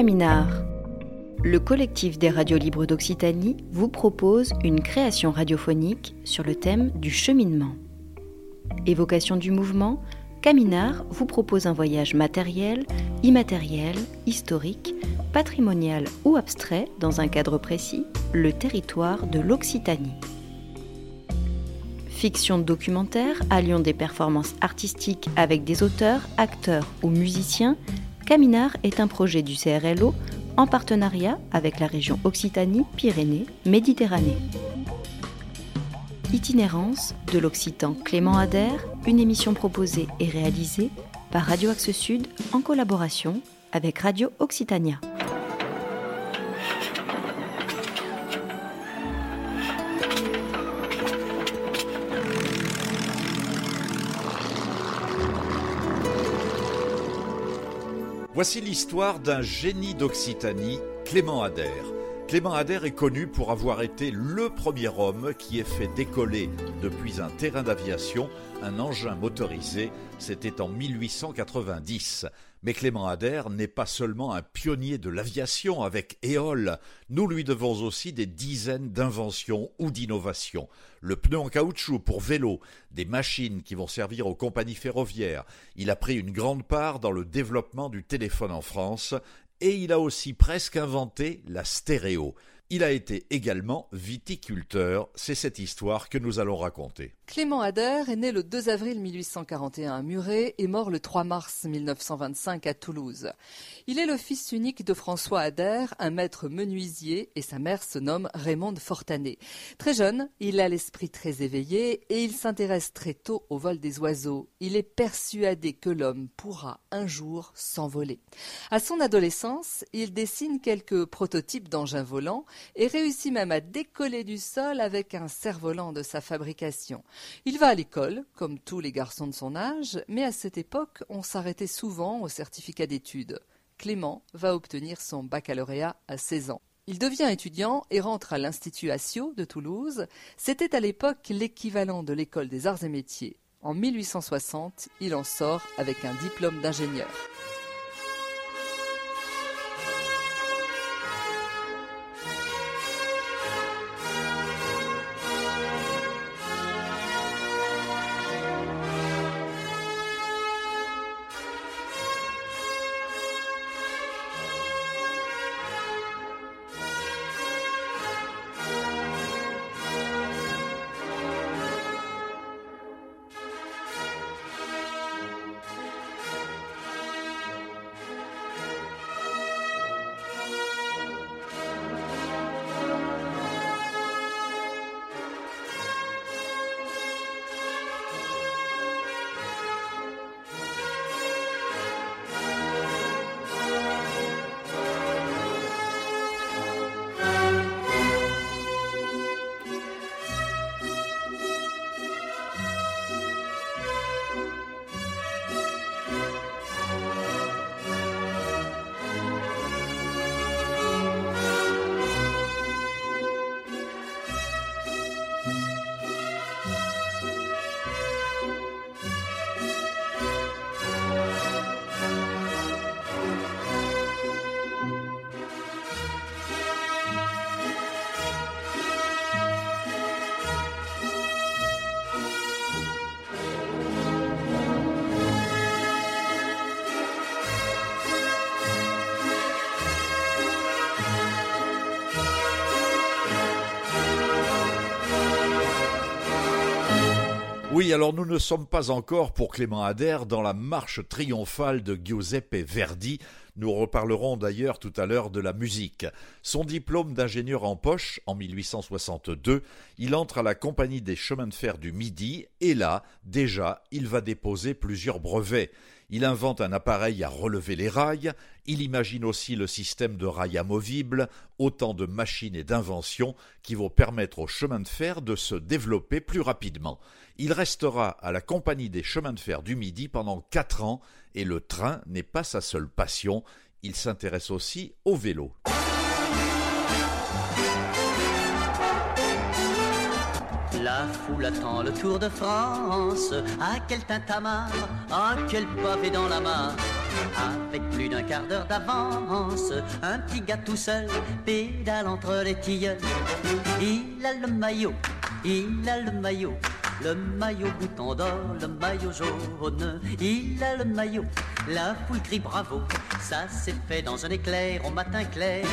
Caminar. Le collectif des radios libres d'Occitanie vous propose une création radiophonique sur le thème du cheminement. Évocation du mouvement, Caminar vous propose un voyage matériel, immatériel, historique, patrimonial ou abstrait dans un cadre précis, le territoire de l'Occitanie. Fiction documentaire alliant des performances artistiques avec des auteurs, acteurs ou musiciens, Caminar est un projet du CRLO en partenariat avec la région Occitanie-Pyrénées-Méditerranée. Itinérance de l'Occitan Clément Adair, une émission proposée et réalisée par Radio Axe Sud en collaboration avec Radio Occitania. Voici l'histoire d'un génie d'Occitanie, Clément Adair. Clément Adair est connu pour avoir été le premier homme qui ait fait décoller depuis un terrain d'aviation un engin motorisé. C'était en 1890. Mais Clément Adair n'est pas seulement un pionnier de l'aviation avec Éole, nous lui devons aussi des dizaines d'inventions ou d'innovations. Le pneu en caoutchouc pour vélo, des machines qui vont servir aux compagnies ferroviaires. Il a pris une grande part dans le développement du téléphone en France et il a aussi presque inventé la stéréo. Il a été également viticulteur, c'est cette histoire que nous allons raconter. Clément Ader est né le 2 avril 1841 à Muret et mort le 3 mars 1925 à Toulouse. Il est le fils unique de François Ader, un maître menuisier, et sa mère se nomme Raymonde Fortanet. Très jeune, il a l'esprit très éveillé et il s'intéresse très tôt au vol des oiseaux. Il est persuadé que l'homme pourra un jour s'envoler. À son adolescence, il dessine quelques prototypes d'engins volants et réussit même à décoller du sol avec un cerf-volant de sa fabrication. Il va à l'école, comme tous les garçons de son âge, mais à cette époque, on s'arrêtait souvent au certificat d'études. Clément va obtenir son baccalauréat à 16 ans. Il devient étudiant et rentre à l'Institut Assio de Toulouse. C'était à l'époque l'équivalent de l'école des arts et métiers. En 1860, il en sort avec un diplôme d'ingénieur. Alors nous ne sommes pas encore pour Clément Adair dans la marche triomphale de Giuseppe Verdi. Nous reparlerons d'ailleurs tout à l'heure de la musique. Son diplôme d'ingénieur en poche en 1862, il entre à la Compagnie des chemins de fer du Midi et là, déjà, il va déposer plusieurs brevets. Il invente un appareil à relever les rails, il imagine aussi le système de rails amovibles, autant de machines et d'inventions qui vont permettre au chemin de fer de se développer plus rapidement. Il restera à la compagnie des chemins de fer du Midi pendant quatre ans et le train n'est pas sa seule passion, il s'intéresse aussi au vélo. La foule attend le Tour de France. À quel tintamarre, à quel pavé dans la mare. avec plus d'un quart d'heure d'avance. Un petit gars tout seul pédale entre les tilleuls. Il a le maillot, il a le maillot. Le maillot bouton d'or, le maillot jaune, il a le maillot, la foule crie bravo, ça s'est fait dans un éclair au matin clair.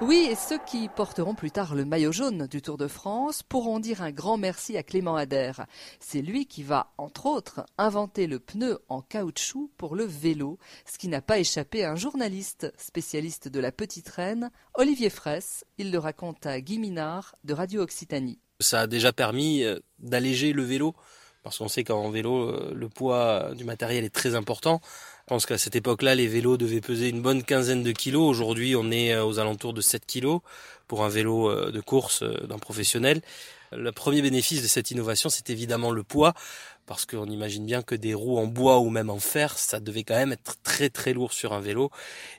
Oui, et ceux qui porteront plus tard le maillot jaune du Tour de France pourront dire un grand merci à Clément Adair. C'est lui qui va, entre autres, inventer le pneu en caoutchouc pour le vélo, ce qui n'a pas échappé à un journaliste spécialiste de la petite reine, Olivier Fraisse. Il le raconte à Guy Minard de Radio Occitanie. Ça a déjà permis euh, d'alléger le vélo, parce qu'on sait qu'en vélo, euh, le poids du matériel est très important. Je pense qu'à cette époque-là, les vélos devaient peser une bonne quinzaine de kilos. Aujourd'hui, on est euh, aux alentours de 7 kilos pour un vélo euh, de course euh, d'un professionnel. Le premier bénéfice de cette innovation, c'est évidemment le poids parce qu'on imagine bien que des roues en bois ou même en fer, ça devait quand même être très très lourd sur un vélo.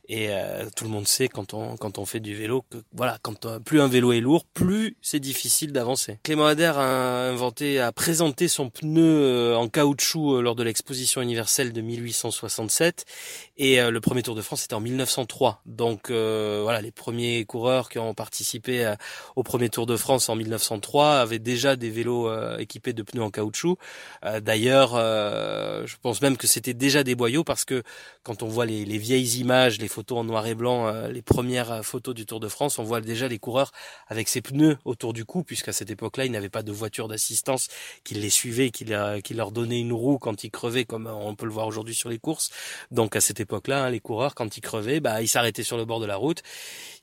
Et euh, tout le monde sait quand on quand on fait du vélo que voilà, quand plus un vélo est lourd, plus c'est difficile d'avancer. Clément Adair a inventé, a présenté son pneu euh, en caoutchouc euh, lors de l'exposition universelle de 1867 et le premier Tour de France c'était en 1903. Donc voilà, les premiers coureurs qui ont participé au premier Tour de France en 1903 avaient déjà des vélos équipés de pneus en caoutchouc. Euh, d'ailleurs, euh, je pense même que c'était déjà des boyaux parce que quand on voit les, vieilles images, les photos en noir et blanc, euh, les premières photos du Tour de France, on voit déjà les coureurs avec ces pneus autour du cou, puisqu'à cette époque-là, ils n'avaient pas de voiture d'assistance qui les suivait, qui, leur donnait une roue quand ils crevaient, comme on peut le voir aujourd'hui sur les courses. Donc à cette époque-là, hein, les coureurs, quand ils crevaient, bah, ils s'arrêtaient sur le bord de la route,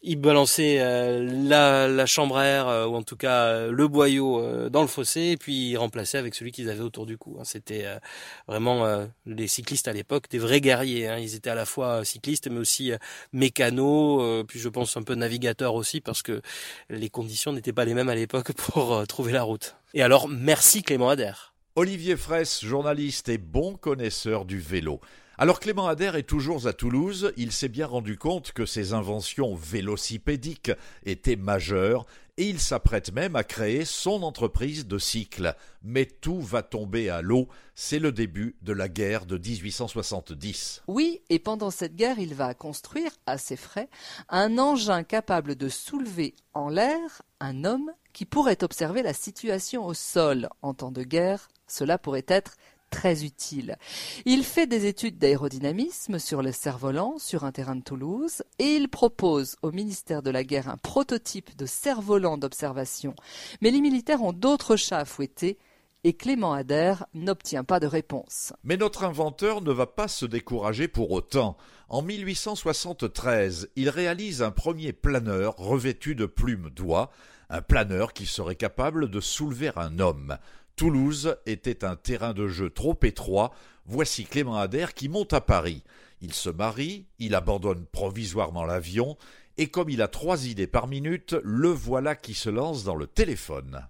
ils balançaient la, la, chambre à air, ou en tout cas le boyau dans le fossé, et puis ils remplaçaient avec celui qu'ils avaient autour du cou. Hein. C'était euh, vraiment euh, les cyclistes à l'époque des vrais guerriers. Hein. Ils étaient à la fois cyclistes mais aussi euh, mécanos, puis je pense un peu navigateurs aussi parce que les conditions n'étaient pas les mêmes à l'époque pour trouver la route. Et alors merci Clément Adair. Olivier Fraisse, journaliste et bon connaisseur du vélo. Alors Clément Adair est toujours à Toulouse, il s'est bien rendu compte que ses inventions vélocipédiques étaient majeures il s'apprête même à créer son entreprise de cycle. Mais tout va tomber à l'eau, c'est le début de la guerre de 1870. Oui, et pendant cette guerre, il va construire, à ses frais, un engin capable de soulever en l'air un homme qui pourrait observer la situation au sol. En temps de guerre, cela pourrait être très utile. Il fait des études d'aérodynamisme sur le cerf-volant sur un terrain de Toulouse et il propose au ministère de la Guerre un prototype de cerf-volant d'observation. Mais les militaires ont d'autres chats à fouetter et Clément Adair n'obtient pas de réponse. Mais notre inventeur ne va pas se décourager pour autant. En 1873, il réalise un premier planeur revêtu de plumes d'oie, un planeur qui serait capable de soulever un homme. Toulouse était un terrain de jeu trop étroit. Voici Clément Adair qui monte à Paris. Il se marie, il abandonne provisoirement l'avion, et comme il a trois idées par minute, le voilà qui se lance dans le téléphone.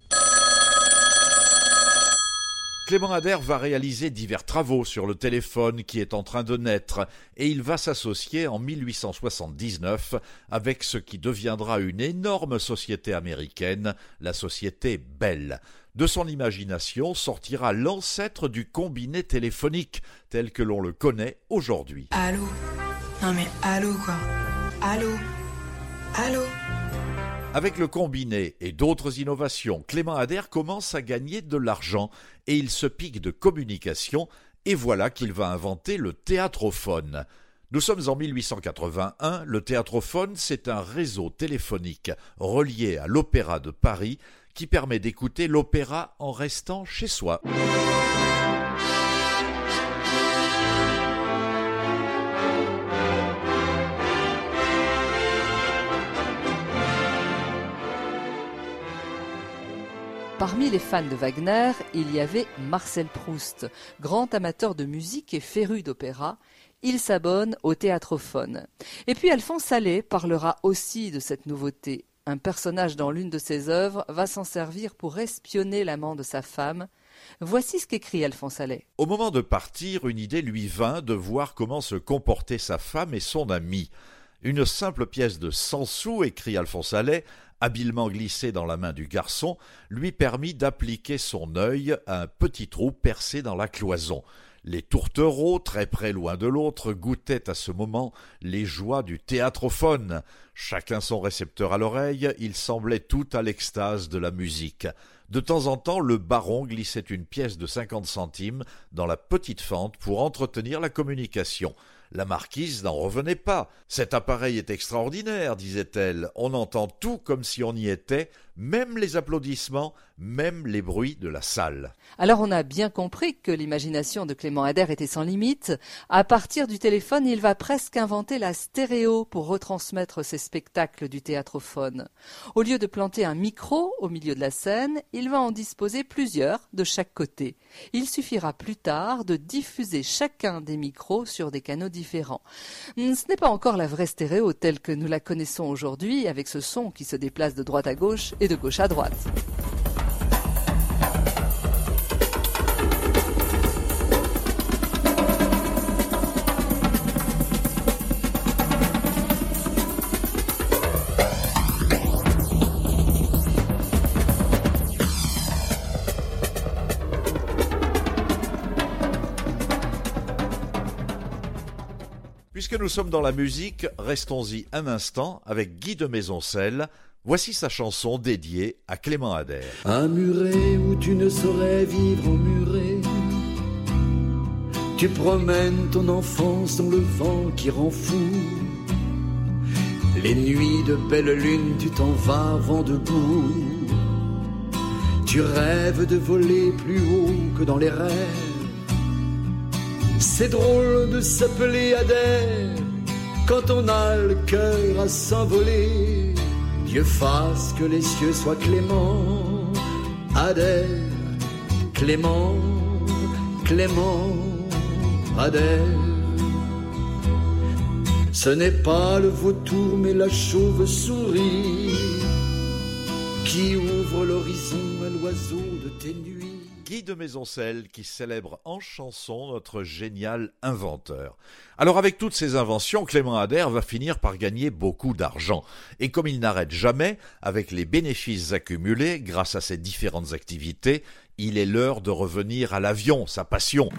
Clément Adair va réaliser divers travaux sur le téléphone qui est en train de naître et il va s'associer en 1879 avec ce qui deviendra une énorme société américaine, la société Bell. De son imagination sortira l'ancêtre du combiné téléphonique tel que l'on le connaît aujourd'hui. Allô? Non mais allô quoi? Allô? Allô? Avec le combiné et d'autres innovations, Clément Adair commence à gagner de l'argent et il se pique de communication et voilà qu'il va inventer le théâtrophone. Nous sommes en 1881, le théâtrophone c'est un réseau téléphonique relié à l'Opéra de Paris qui permet d'écouter l'opéra en restant chez soi. Parmi les fans de Wagner, il y avait Marcel Proust, grand amateur de musique et féru d'opéra. Il s'abonne au théâtrophone. Et puis Alphonse Allais parlera aussi de cette nouveauté un personnage dans l'une de ses œuvres va s'en servir pour espionner l'amant de sa femme. Voici ce qu'écrit Alphonse Allais. Au moment de partir, une idée lui vint de voir comment se comportaient sa femme et son ami. Une simple pièce de cent sous, écrit Alphonse Allais, habilement glissée dans la main du garçon, lui permit d'appliquer son œil à un petit trou percé dans la cloison. Les tourtereaux, très près loin de l'autre, goûtaient à ce moment les joies du théâtrophone. Chacun son récepteur à l'oreille, ils semblaient tout à l'extase de la musique. De temps en temps, le baron glissait une pièce de cinquante centimes dans la petite fente pour entretenir la communication. La marquise n'en revenait pas. Cet appareil est extraordinaire, disait-elle. On entend tout comme si on y était, même les applaudissements, même les bruits de la salle. Alors on a bien compris que l'imagination de Clément Ader était sans limite. À partir du téléphone, il va presque inventer la stéréo pour retransmettre ses spectacles du théâtrophone. Au lieu de planter un micro au milieu de la scène, il va en disposer plusieurs de chaque côté. Il suffira plus tard de diffuser chacun des micros sur des canaux différents. Ce n'est pas encore la vraie stéréo telle que nous la connaissons aujourd'hui avec ce son qui se déplace de droite à gauche de gauche à droite. Puisque nous sommes dans la musique, restons-y un instant avec Guy de Maisoncelles Voici sa chanson dédiée à Clément Ader. Un muret où tu ne saurais vivre en muret. Tu promènes ton enfance dans le vent qui rend fou. Les nuits de belle lune, tu t'en vas vent debout. Tu rêves de voler plus haut que dans les rêves. C'est drôle de s'appeler Ader quand on a le cœur à s'envoler. Dieu fasse que les cieux soient cléments, Adère, Clément, Clément, Adère. Ce n'est pas le vautour mais la chauve-souris qui ouvre l'horizon à l'oiseau de nuits. De Maisoncelles qui célèbre en chanson notre génial inventeur. Alors avec toutes ces inventions, Clément Ader va finir par gagner beaucoup d'argent. Et comme il n'arrête jamais, avec les bénéfices accumulés grâce à ses différentes activités, il est l'heure de revenir à l'avion, sa passion.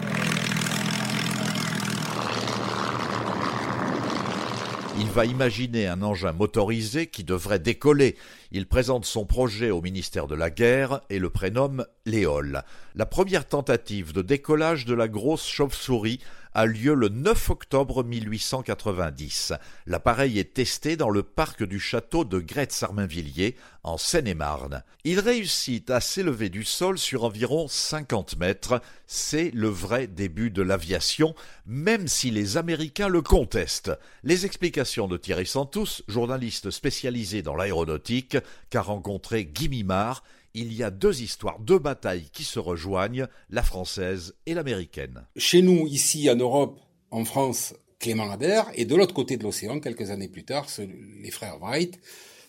Il va imaginer un engin motorisé qui devrait décoller. Il présente son projet au ministère de la Guerre et le prénomme Léol. La première tentative de décollage de la grosse chauve-souris a lieu le 9 octobre 1890. L'appareil est testé dans le parc du château de Gretz-Armainvilliers, en Seine-et-Marne. Il réussit à s'élever du sol sur environ 50 mètres. C'est le vrai début de l'aviation, même si les Américains le contestent. Les explications de Thierry Santos, journaliste spécialisé dans l'aéronautique, qu'a rencontré Guy Mimard, il y a deux histoires, deux batailles qui se rejoignent, la française et l'américaine. Chez nous, ici en Europe, en France, Clément Ader, et de l'autre côté de l'océan, quelques années plus tard, les frères Wright,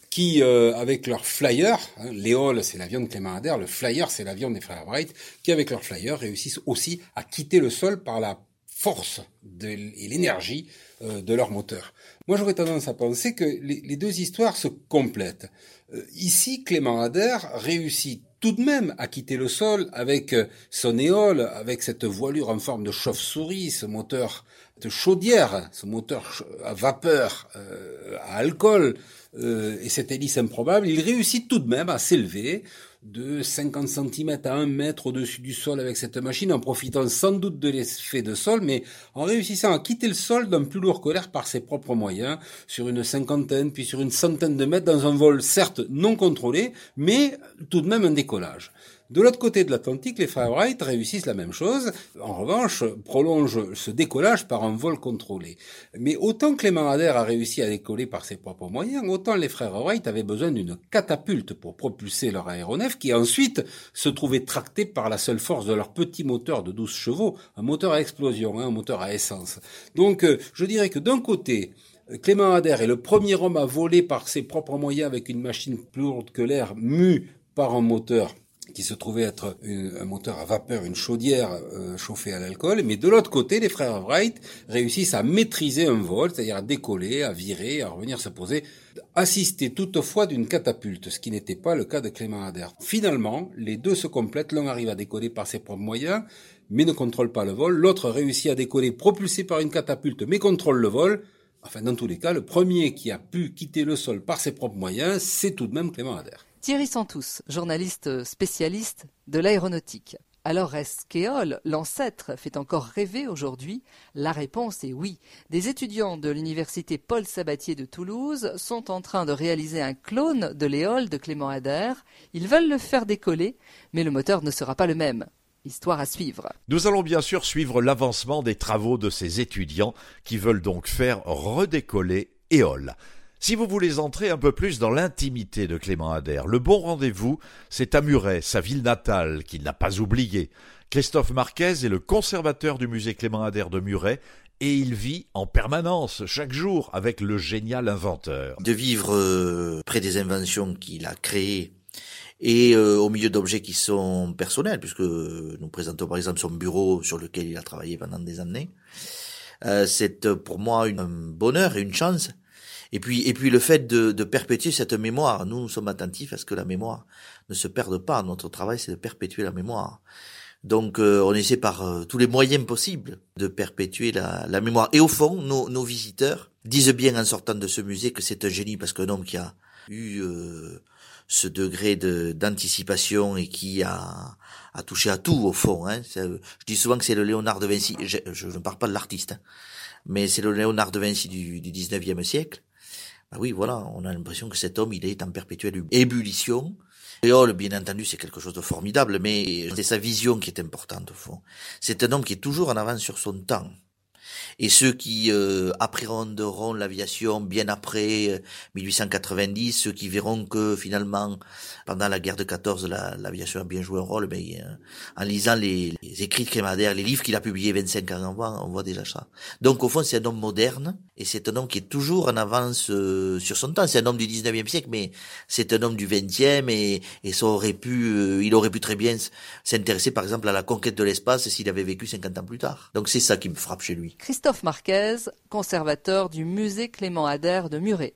qui, euh, avec leur flyer, hein, Léol c'est l'avion de Clément Ader, le flyer c'est l'avion des frères Wright, qui avec leur flyer réussissent aussi à quitter le sol par la force et l'énergie euh, de leur moteur. Moi j'aurais tendance à penser que les deux histoires se complètent. Euh, ici, Clément Ader réussit tout de même à quitter le sol avec euh, son éole, avec cette voilure en forme de chauve-souris, ce moteur de chaudière, ce moteur à vapeur, euh, à alcool, et cette hélice improbable, il réussit tout de même à s'élever de 50 cm à 1 mètre au-dessus du sol avec cette machine, en profitant sans doute de l'effet de sol, mais en réussissant à quitter le sol d'un plus lourd l'air par ses propres moyens, sur une cinquantaine, puis sur une centaine de mètres, dans un vol certes non contrôlé, mais tout de même un décollage. De l'autre côté de l'Atlantique, les frères Wright réussissent la même chose. En revanche, prolongent ce décollage par un vol contrôlé. Mais autant Clément Ader a réussi à décoller par ses propres moyens, autant les frères Wright avaient besoin d'une catapulte pour propulser leur aéronef qui ensuite se trouvait tracté par la seule force de leur petit moteur de 12 chevaux, un moteur à explosion, hein, un moteur à essence. Donc, euh, je dirais que d'un côté, Clément Ader est le premier homme à voler par ses propres moyens avec une machine plus lourde que l'air, mue par un moteur qui se trouvait être un moteur à vapeur, une chaudière euh, chauffée à l'alcool, mais de l'autre côté, les frères Wright réussissent à maîtriser un vol, c'est-à-dire à décoller, à virer, à revenir se poser, assister toutefois d'une catapulte, ce qui n'était pas le cas de Clément Ader. Finalement, les deux se complètent, l'un arrive à décoller par ses propres moyens, mais ne contrôle pas le vol. L'autre réussit à décoller propulsé par une catapulte, mais contrôle le vol. Enfin, dans tous les cas, le premier qui a pu quitter le sol par ses propres moyens, c'est tout de même Clément Adair. Thierry Santous, journaliste spécialiste de l'aéronautique. Alors est-ce qu'Éole, l'ancêtre, fait encore rêver aujourd'hui? La réponse est oui. Des étudiants de l'université Paul Sabatier de Toulouse sont en train de réaliser un clone de l'Éole de Clément Adair. Ils veulent le faire décoller, mais le moteur ne sera pas le même. Histoire à suivre. Nous allons bien sûr suivre l'avancement des travaux de ces étudiants qui veulent donc faire redécoller Éole. Si vous voulez entrer un peu plus dans l'intimité de Clément Adair, le bon rendez-vous, c'est à Muret, sa ville natale, qu'il n'a pas oubliée. Christophe Marquez est le conservateur du musée Clément Adair de Muret et il vit en permanence, chaque jour, avec le génial inventeur. De vivre euh, près des inventions qu'il a créées et euh, au milieu d'objets qui sont personnels, puisque nous présentons par exemple son bureau sur lequel il a travaillé pendant des années. Euh, c'est pour moi un bonheur et une chance et puis, et puis le fait de, de perpétuer cette mémoire. Nous, nous sommes attentifs à ce que la mémoire ne se perde pas. Notre travail, c'est de perpétuer la mémoire. Donc, euh, on essaie par euh, tous les moyens possibles de perpétuer la, la mémoire. Et au fond, nos, nos, visiteurs disent bien en sortant de ce musée que c'est un génie parce qu'un homme qui a eu euh, ce degré de d'anticipation et qui a, a touché à tout au fond. Hein. Je dis souvent que c'est le Léonard de Vinci. Je, je ne parle pas de l'artiste, hein, mais c'est le Léonard de Vinci du, du 19e siècle. Ah oui, voilà, on a l'impression que cet homme, il est en perpétuelle ébullition. Léol, bien entendu, c'est quelque chose de formidable, mais c'est sa vision qui est importante au fond. C'est un homme qui est toujours en avance sur son temps. Et ceux qui euh, appréhenderont l'aviation bien après 1890, euh, ceux qui verront que finalement, pendant la guerre de 14, l'aviation a bien joué un rôle, mais euh, en lisant les, écrits de Crémadère, les livres qu'il a publiés 25 ans avant, on voit déjà ça. Donc au fond, c'est un homme moderne, et c'est un homme qui est toujours en avance euh, sur son temps. C'est un homme du 19e siècle, mais c'est un homme du 20e, et, et ça aurait pu, il aurait pu très bien s'intéresser par exemple à la conquête de l'espace s'il avait vécu 50 ans plus tard. Donc c'est ça qui me frappe chez lui. Christophe Marquez, conservateur du musée Clément Adair de Muret.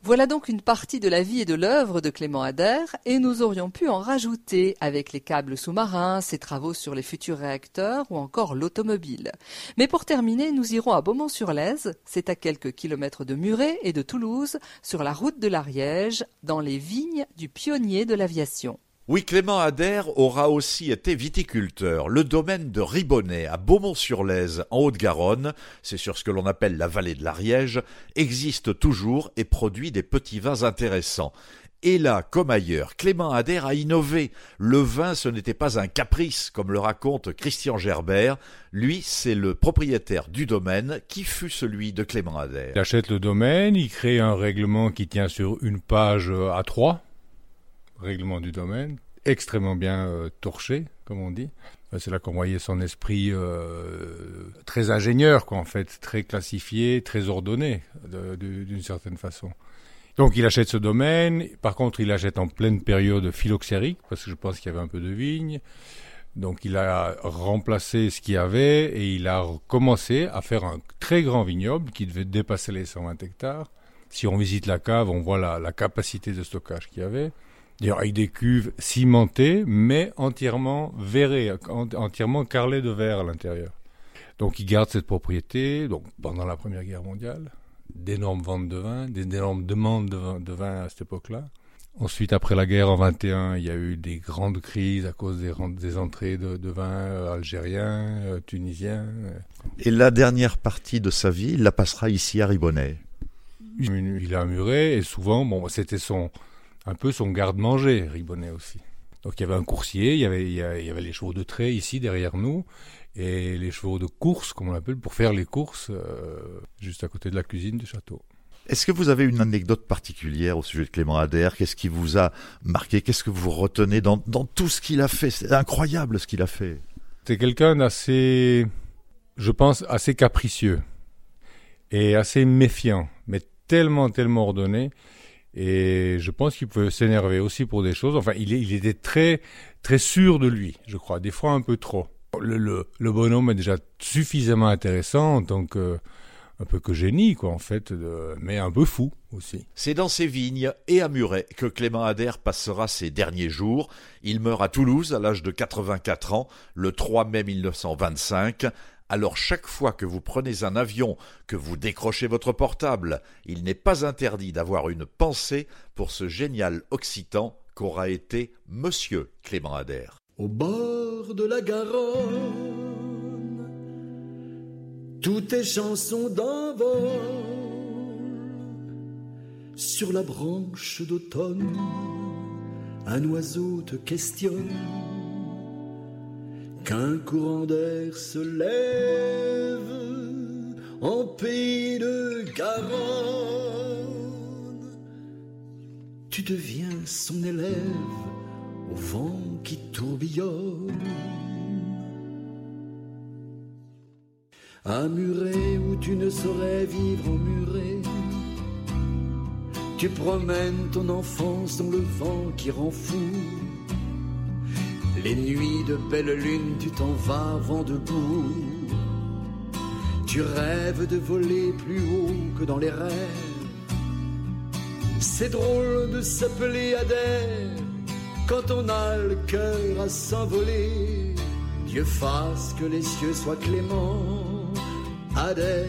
Voilà donc une partie de la vie et de l'œuvre de Clément Adair, et nous aurions pu en rajouter avec les câbles sous-marins, ses travaux sur les futurs réacteurs ou encore l'automobile. Mais pour terminer, nous irons à Beaumont-sur-Lèze, c'est à quelques kilomètres de Muret et de Toulouse, sur la route de l'Ariège, dans les vignes du pionnier de l'aviation. Oui, Clément Adair aura aussi été viticulteur. Le domaine de Ribonnet, à Beaumont-sur-Lèze, en Haute-Garonne, c'est sur ce que l'on appelle la vallée de l'Ariège, existe toujours et produit des petits vins intéressants. Et là, comme ailleurs, Clément Adair a innové. Le vin, ce n'était pas un caprice, comme le raconte Christian Gerbert. Lui, c'est le propriétaire du domaine qui fut celui de Clément Adair. Il achète le domaine, il crée un règlement qui tient sur une page à trois règlement du domaine, extrêmement bien euh, torché, comme on dit. C'est là qu'on voyait son esprit euh, très ingénieur, quoi, en fait, très classifié, très ordonné, d'une certaine façon. Donc il achète ce domaine. Par contre, il achète en pleine période phylloxérique, parce que je pense qu'il y avait un peu de vigne. Donc il a remplacé ce qu'il y avait et il a commencé à faire un très grand vignoble qui devait dépasser les 120 hectares. Si on visite la cave, on voit la capacité de stockage qu'il y avait. D'ailleurs, avec des cuves cimentées, mais entièrement verrées, entièrement carrelées de verre à l'intérieur. Donc, il garde cette propriété. Donc, pendant la Première Guerre mondiale, d'énormes ventes de vin, d'énormes demandes de vin, à cette époque-là. Ensuite, après la guerre en 21, il y a eu des grandes crises à cause des, des entrées de, de vin euh, algériens, euh, tunisiens. Et la dernière partie de sa vie, il la passera ici à Ribonnet. Il a muré et souvent, bon, c'était son, un peu son garde-manger, Ribonnet aussi. Donc il y avait un coursier, il y avait, il y avait les chevaux de trait ici derrière nous, et les chevaux de course, comme on l'appelle, pour faire les courses euh, juste à côté de la cuisine du château. Est-ce que vous avez une anecdote particulière au sujet de Clément Adair Qu'est-ce qui vous a marqué? Qu'est-ce que vous retenez dans, dans tout ce qu'il a fait? C'est incroyable ce qu'il a fait. C'est quelqu'un d'assez, je pense, assez capricieux et assez méfiant, mais tellement, tellement ordonné. Et je pense qu'il peut s'énerver aussi pour des choses. Enfin, il, était très, très sûr de lui, je crois, des fois un peu trop. Le, bonhomme est déjà suffisamment intéressant en tant que un peu que génie, quoi, en fait, mais un peu fou aussi. C'est dans ces vignes et à Muret que Clément Ader passera ses derniers jours. Il meurt à Toulouse à l'âge de 84 ans, le 3 mai 1925. Alors chaque fois que vous prenez un avion, que vous décrochez votre portable, il n'est pas interdit d'avoir une pensée pour ce génial occitan qu'aura été Monsieur Clément Ader. Au bord de la Garonne toutes tes chansons d'envol sur la branche d'automne. Un oiseau te questionne qu'un courant d'air se lève en pays de Garonne. Tu deviens son élève au vent qui tourbillonne. Muret où tu ne saurais vivre en muret. Tu promènes ton enfance dans le vent qui rend fou. Les nuits de belle lune, tu t'en vas vent debout. Tu rêves de voler plus haut que dans les rêves. C'est drôle de s'appeler Adère quand on a le cœur à s'envoler. Dieu fasse que les cieux soient cléments Adère,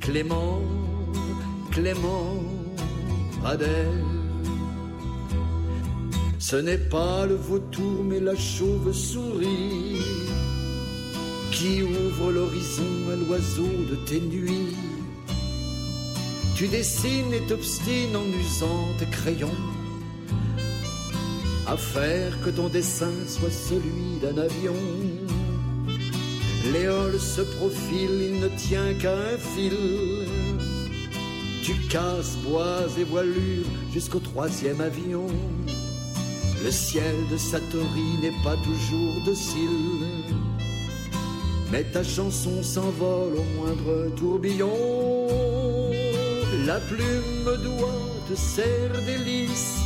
Clément, Clément, Adère. Ce n'est pas le vautour mais la chauve-souris qui ouvre l'horizon à l'oiseau de tes nuits. Tu dessines et t'obstines en usant tes crayons à faire que ton dessin soit celui d'un avion. Léole se profile, il ne tient qu'à un fil. Tu casses bois et voilures jusqu'au troisième avion. Le ciel de Satori n'est pas toujours docile. Mais ta chanson s'envole au moindre tourbillon. La plume doit te sert délice.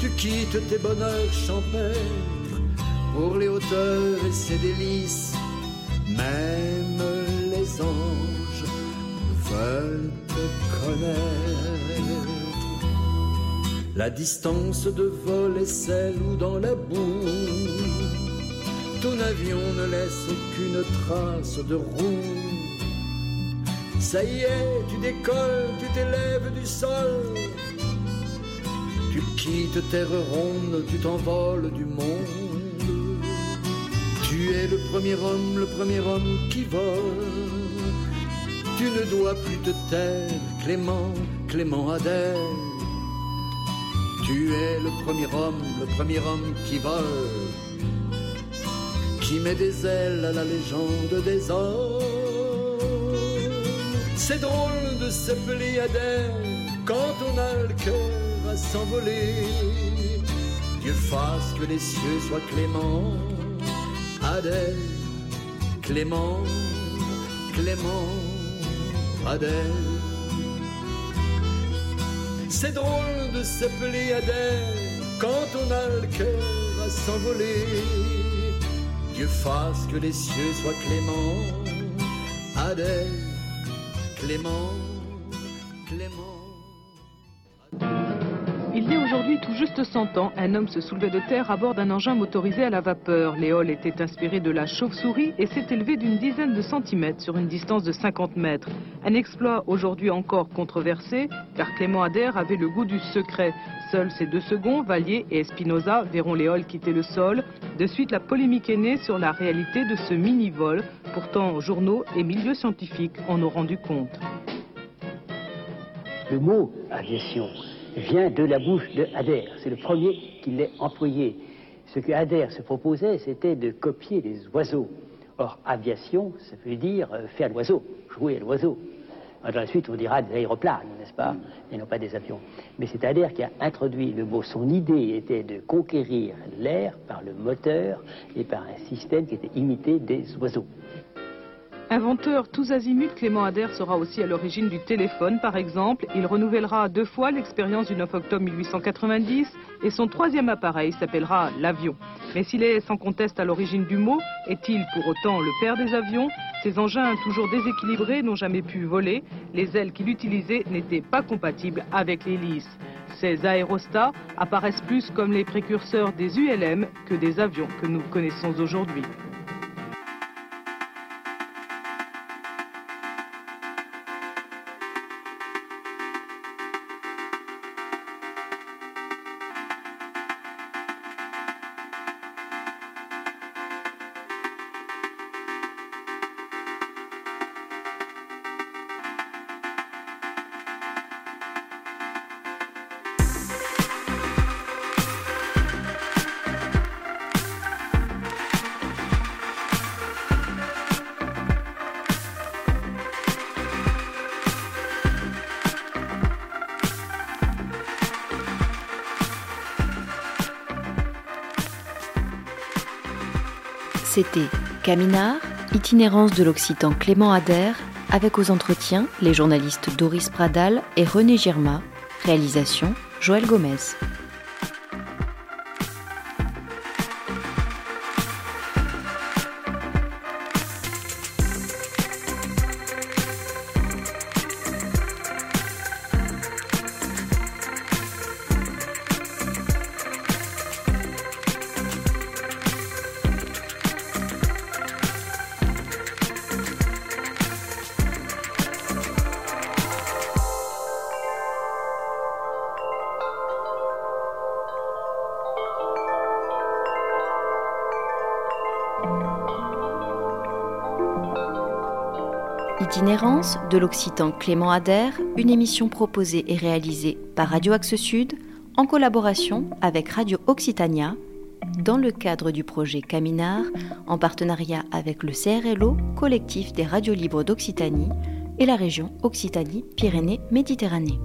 Tu quittes tes bonheurs champêtres pour les hauteurs et ses délices. Même les anges veulent te connaître. La distance de vol est celle où dans la boue, ton avion ne laisse aucune trace de roue. Ça y est, tu décolles, tu t'élèves du sol. Tu quittes terre ronde, tu t'envoles du monde. Tu es le premier homme, le premier homme qui vole. Tu ne dois plus te taire, Clément, Clément Adèle. Tu es le premier homme, le premier homme qui vole, qui met des ailes à la légende des hommes. C'est drôle de s'appeler Adèle quand on a le cœur à s'envoler. Dieu fasse que les cieux soient cléments Adèle, Clément, Clément, Adèle. C'est drôle de s'appeler Adèle quand on a le cœur à s'envoler. Dieu fasse que les cieux soient cléments. Adèle, Clément, Clément. Tout juste 100 ans, un homme se soulevait de terre à bord d'un engin motorisé à la vapeur. L'éole était inspiré de la chauve-souris et s'est élevé d'une dizaine de centimètres sur une distance de 50 mètres. Un exploit aujourd'hui encore controversé, car Clément Adair avait le goût du secret. Seuls ces deux seconds, Vallier et Espinoza, verront l'éole quitter le sol. De suite, la polémique est née sur la réalité de ce mini-vol. Pourtant, journaux et milieux scientifiques en ont rendu compte. Le mot aviation vient de la bouche de Adair. C'est le premier qui l'ait employé. Ce que Adair se proposait, c'était de copier les oiseaux. Or, aviation, ça veut dire euh, faire l'oiseau, jouer à l'oiseau. Dans la suite, on dira des aéroplanes, n'est-ce pas Et non pas des avions. Mais c'est Adair qui a introduit le mot. Son idée était de conquérir l'air par le moteur et par un système qui était imité des oiseaux. Inventeur tous azimuts, Clément Ader sera aussi à l'origine du téléphone, par exemple. Il renouvellera deux fois l'expérience du 9 octobre 1890 et son troisième appareil s'appellera l'avion. Mais s'il est sans conteste à l'origine du mot, est-il pour autant le père des avions? Ces engins toujours déséquilibrés n'ont jamais pu voler. Les ailes qu'il utilisait n'étaient pas compatibles avec l'hélice. Ces aérostats apparaissent plus comme les précurseurs des ULM que des avions que nous connaissons aujourd'hui. C'était Caminard, itinérance de l'Occitan Clément Adair, avec aux entretiens les journalistes Doris Pradal et René Girma, réalisation Joël Gomez. Itinérance de l'Occitan Clément Ader, une émission proposée et réalisée par Radio Axe Sud en collaboration avec Radio Occitania dans le cadre du projet Caminard en partenariat avec le CRLO, collectif des radios libres d'Occitanie et la région Occitanie-Pyrénées-Méditerranée.